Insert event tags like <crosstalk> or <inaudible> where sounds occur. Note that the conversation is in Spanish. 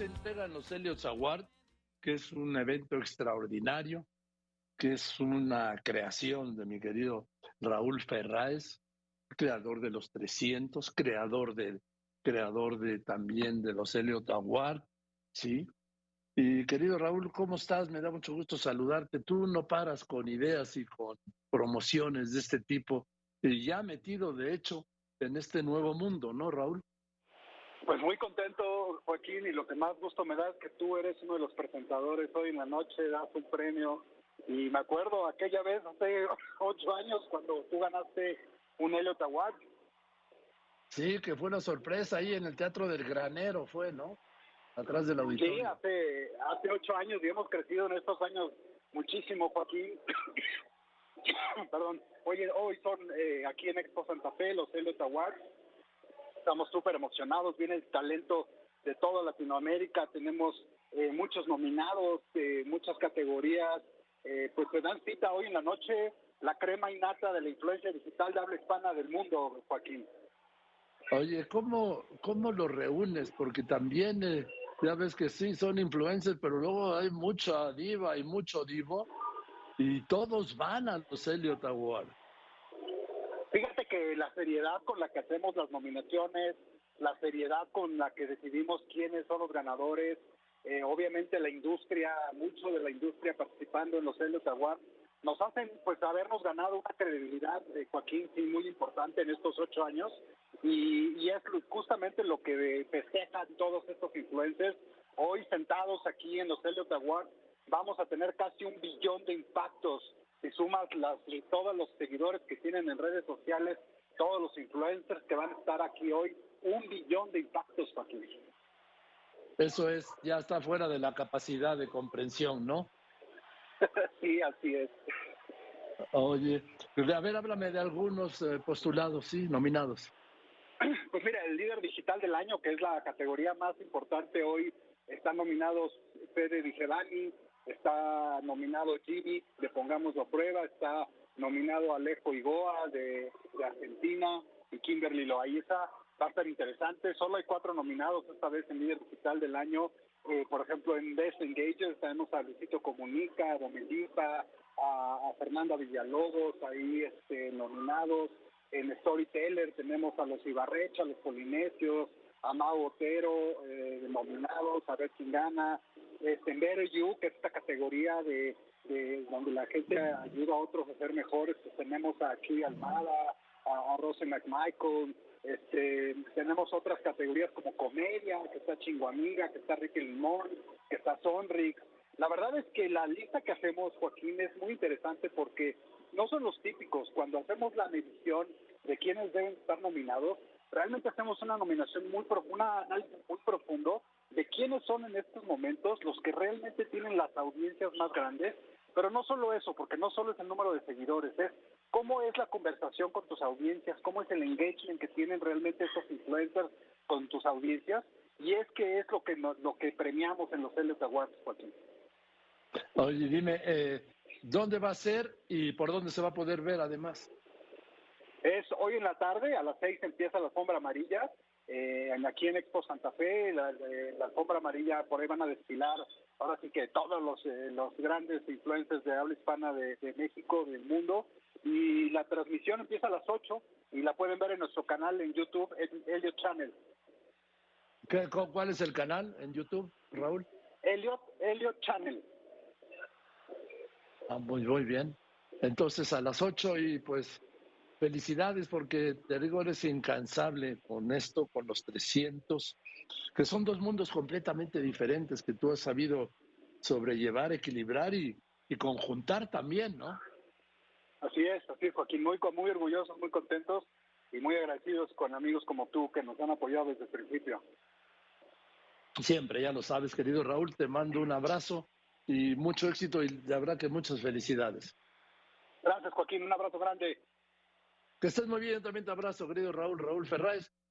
se entregan los Elliot Award, que es un evento extraordinario, que es una creación de mi querido Raúl Ferráez, creador de los 300, creador de, creador de también de los Elliot Award, ¿sí? Y querido Raúl, ¿cómo estás? Me da mucho gusto saludarte. Tú no paras con ideas y con promociones de este tipo, y ya metido, de hecho, en este nuevo mundo, ¿no, Raúl? Pues muy contento, Joaquín, y lo que más gusto me da es que tú eres uno de los presentadores hoy en la noche, das un premio. Y me acuerdo aquella vez, hace <laughs> ocho años, cuando tú ganaste un Elliot Award. Sí, que fue una sorpresa ahí en el Teatro del Granero, fue, ¿no? Atrás del auditorio. Sí, hace, hace ocho años y hemos crecido en estos años muchísimo, Joaquín. <coughs> Perdón. Oye, hoy son eh, aquí en Expo Santa Fe los Elliot Awards. Estamos súper emocionados. Viene el talento de toda Latinoamérica. Tenemos eh, muchos nominados, eh, muchas categorías. pues se dan cita hoy en la noche la crema innata de la influencia digital de habla hispana del mundo, Joaquín. Oye, ¿cómo, cómo lo reúnes? Porque también, eh, ya ves que sí, son influencers, pero luego hay mucha diva y mucho divo, y todos van a los Elliot Awards. Fíjate que la seriedad con la que hacemos las nominaciones, la seriedad con la que decidimos quiénes son los ganadores, eh, obviamente la industria, mucho de la industria participando en los Elliot Awards, nos hacen pues habernos ganado una credibilidad, de Joaquín, sí, muy importante en estos ocho años y, y es justamente lo que festejan todos estos influencers. Hoy sentados aquí en los Elliot Awards vamos a tener casi un billón de impactos si sumas las, todos los seguidores que tienen en redes sociales, todos los influencers que van a estar aquí hoy, un billón de impactos, Joaquín. Eso es, ya está fuera de la capacidad de comprensión, ¿no? <laughs> sí, así es. Oye, a ver, háblame de algunos eh, postulados, sí, nominados. <clears throat> Pues mira, el líder digital del año, que es la categoría más importante hoy, están nominados Fede Vigevani, está nominado Jimmy, le pongamos a prueba, está nominado Alejo Igoa de, Argentina y Kimberly Loaiza. Va a estar interesante. Solo hay cuatro nominados esta vez en líder digital del año eh, por ejemplo, en Best Engagers tenemos a Luisito Comunica, a Domelipa, a, Fernanda Villalobos, ahí este, nominados. En Storyteller tenemos a los Ibarrecha, a los Polinesios, a Mau Otero, eh, nominados, a ver quién gana. Este, en Better You, que es esta categoría de, de donde la gente ayuda a otros a ser mejores, pues tenemos a Chuy Almada, a, a Rose McMichael, este, tenemos otras categorías como comedia, que está Chinguamiga, que está Ricky Limón, que está Sonrix. La verdad es que la lista que hacemos, Joaquín, es muy interesante porque no son los típicos. Cuando hacemos la medición de quiénes deben estar nominados, realmente hacemos una nominación muy un análisis muy profundo quiénes son en estos momentos los que realmente tienen las audiencias más grandes, pero no solo eso, porque no solo es el número de seguidores, es ¿Cómo es la conversación con tus audiencias? ¿Cómo es el engagement que tienen realmente esos influencers con tus audiencias? Y es que es lo que lo que premiamos en los Elliot Awards, Joaquín. Oye, dime, eh, ¿dónde va a ser y por dónde se va a poder ver además? Es hoy en la tarde, a las seis empieza la alfombra amarilla. Eh, aquí en Expo Santa Fe, la, la, alfombra amarilla, por ahí van a desfilar, ahora sí que todos los, eh, los grandes influencers de habla hispana de, de México, del mundo, y la transmisión empieza a las 8 y la pueden ver en nuestro canal en YouTube, Elliot Channel. ¿Qué, ¿Cuál es el canal en YouTube, Raúl? Elliot, Elliot Channel. Ah, muy, muy bien. Entonces a las 8 y pues felicidades porque te digo, eres incansable con esto, con los 300, que son dos mundos completamente diferentes que tú has sabido sobrellevar, equilibrar y, y conjuntar también, ¿no? Así es, así es, Joaquín, muy, muy orgullosos, muy contentos y muy agradecidos con amigos como tú que nos han apoyado desde el principio. Siempre, ya lo sabes, querido Raúl, te mando un abrazo y mucho éxito y de verdad que muchas felicidades. Gracias, Joaquín, un abrazo grande. Que estés muy bien, también te abrazo, querido Raúl, Raúl Ferráez.